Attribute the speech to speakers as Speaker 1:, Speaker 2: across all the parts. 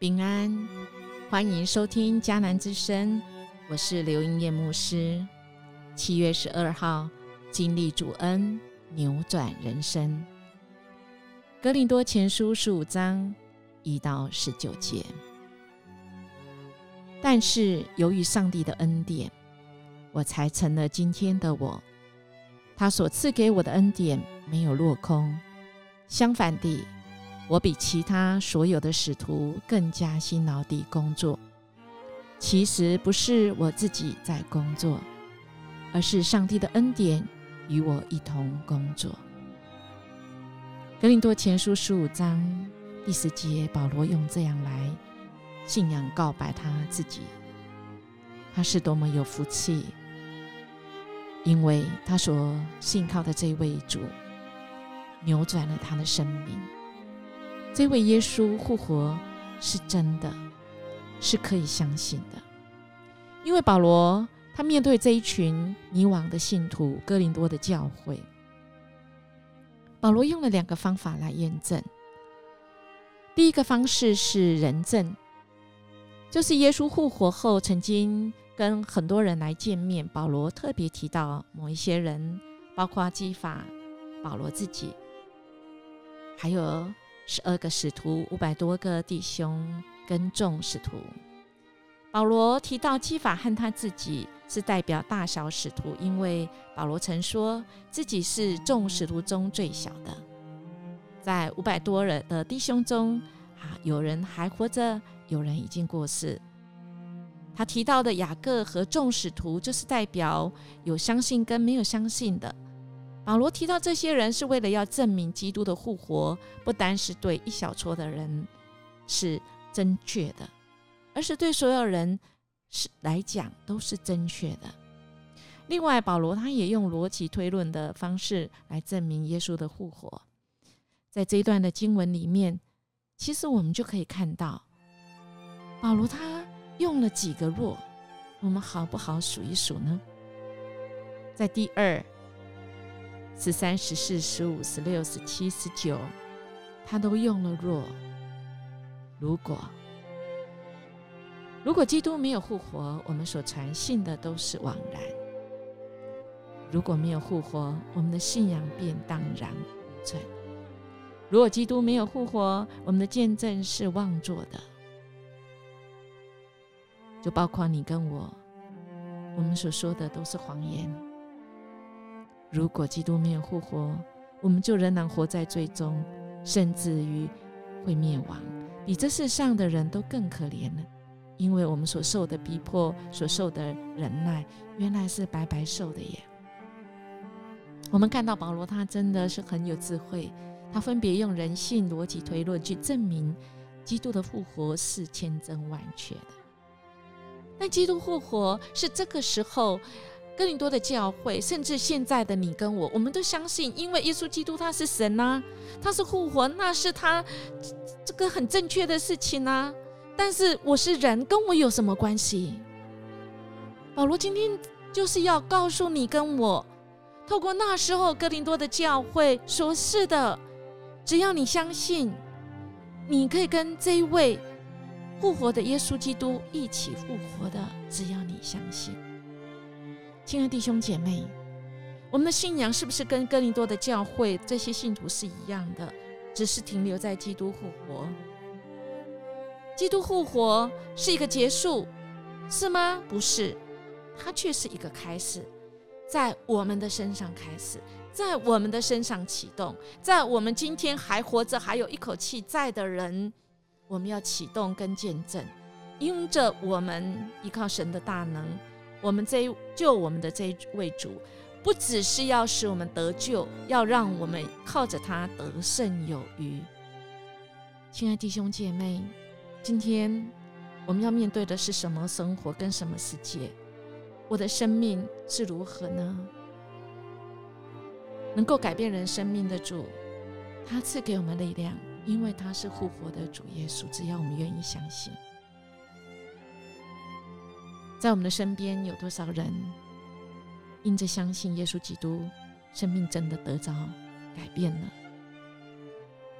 Speaker 1: 平安，欢迎收听迦南之声，我是刘英叶牧师。七月十二号，经历主恩，扭转人生。哥林多前书十五章一到十九节。但是由于上帝的恩典，我才成了今天的我。他所赐给我的恩典没有落空，相反地。我比其他所有的使徒更加辛劳地工作。其实不是我自己在工作，而是上帝的恩典与我一同工作。格林多前书十五章第十节，保罗用这样来信仰告白他自己：他是多么有福气，因为他所信靠的这位主扭转了他的生命。这位耶稣复活是真的，是可以相信的。因为保罗他面对这一群迷惘的信徒，哥林多的教会，保罗用了两个方法来验证。第一个方式是人证，就是耶稣复活后曾经跟很多人来见面，保罗特别提到某一些人，包括基法、保罗自己，还有。十二个使徒，五百多个弟兄跟众使徒。保罗提到基法和他自己是代表大小使徒，因为保罗曾说自己是众使徒中最小的。在五百多人的弟兄中，啊，有人还活着，有人已经过世。他提到的雅各和众使徒，就是代表有相信跟没有相信的。保罗提到这些人是为了要证明基督的复活不单是对一小撮的人是正确的，而是对所有人是来讲都是正确的。另外，保罗他也用逻辑推论的方式来证明耶稣的复活。在这一段的经文里面，其实我们就可以看到，保罗他用了几个若，我们好不好数一数呢？在第二。十三、十四、十五、十六、十七、十九，他都用了若。如果如果基督没有复活，我们所传信的都是枉然；如果没有复活，我们的信仰便荡然无存；如果基督没有复活，我们的见证是妄作的。就包括你跟我，我们所说的都是谎言。如果基督没有复活，我们就仍然活在最终，甚至于会灭亡，比这世上的人都更可怜了。因为我们所受的逼迫，所受的忍耐，原来是白白受的耶。我们看到保罗，他真的是很有智慧，他分别用人性逻辑推论去证明基督的复活是千真万确的。但基督复活是这个时候。哥林多的教会，甚至现在的你跟我，我们都相信，因为耶稣基督他是神呐，他是复活，那是他这个很正确的事情啊。但是我是人，跟我有什么关系？保罗今天就是要告诉你跟我，透过那时候哥林多的教会说：是的，只要你相信，你可以跟这一位复活的耶稣基督一起复活的。只要你相信。亲爱的弟兄姐妹，我们的信仰是不是跟哥林多的教会这些信徒是一样的？只是停留在基督复活。基督复活是一个结束，是吗？不是，它却是一个开始，在我们的身上开始，在我们的身上启动，在我们今天还活着、还有一口气在的人，我们要启动跟见证，因着我们依靠神的大能。我们这一救我们的这一位主，不只是要使我们得救，要让我们靠着他得胜有余。亲爱弟兄姐妹，今天我们要面对的是什么生活跟什么世界？我的生命是如何呢？能够改变人生命的主，他赐给我们力量，因为他是复活的主耶稣。只要我们愿意相信。在我们的身边有多少人因着相信耶稣基督，生命真的得着改变了？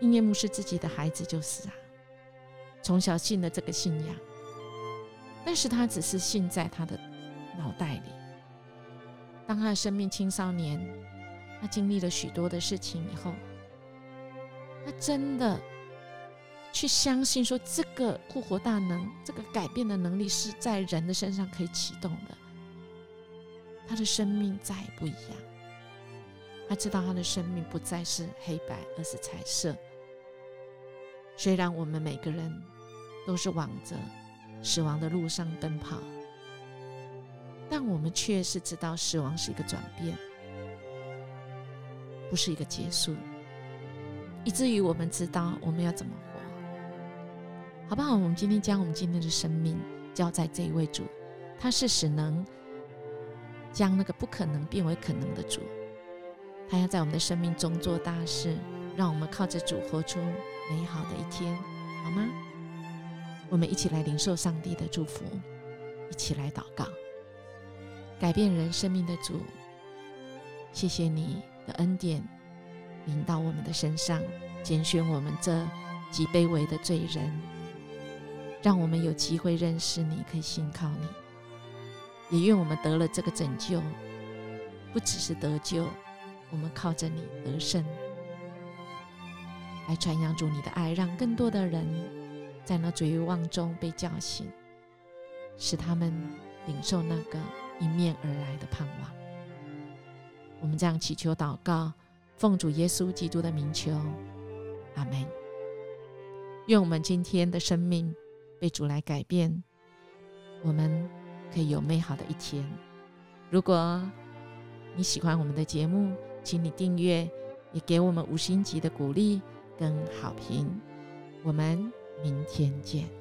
Speaker 1: 应验牧师自己的孩子就是啊，从小信了这个信仰，但是他只是信在他的脑袋里。当他的生命青少年，他经历了许多的事情以后，他真的去相信说，这个复活大能，这个改变的能力是在人的身上可以启动的。他的生命再也不一样。他知道他的生命不再是黑白，而是彩色。虽然我们每个人都是往着死亡的路上奔跑，但我们却是知道死亡是一个转变，不是一个结束，以至于我们知道我们要怎么，好不好？我们今天将我们今天的生命交在这一位主，他是使能将那个不可能变为可能的主，他要在我们的生命中做大事，让我们靠着主活出。美好的一天，好吗？我们一起来领受上帝的祝福，一起来祷告。改变人生命的主，谢谢你的恩典临到我们的身上，拣选我们这极卑微的罪人，让我们有机会认识你，可以信靠你。也愿我们得了这个拯救，不只是得救，我们靠着你得胜。来传扬主你的爱，让更多的人在那绝望中被叫醒，使他们领受那个迎面而来的盼望。我们这样祈求祷告，奉主耶稣基督的名求，阿门。愿我们今天的生命被主来改变，我们可以有美好的一天。如果你喜欢我们的节目，请你订阅，也给我们五星级的鼓励。跟好评，我们明天见。